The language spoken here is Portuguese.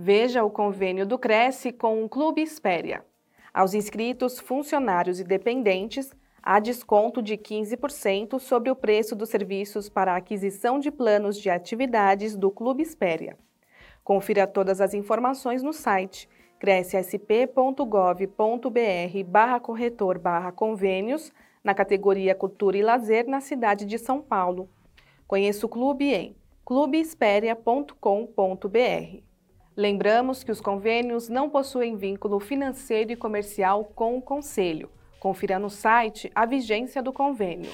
Veja o convênio do Cresce com o Clube Espéria. Aos inscritos, funcionários e dependentes, há desconto de 15% sobre o preço dos serviços para a aquisição de planos de atividades do Clube Espéria. Confira todas as informações no site crescsp.gov.br barra corretor barra convênios na categoria Cultura e Lazer na cidade de São Paulo. Conheça o clube em clubeesperia.com.br. Lembramos que os convênios não possuem vínculo financeiro e comercial com o Conselho. Confira no site a vigência do convênio.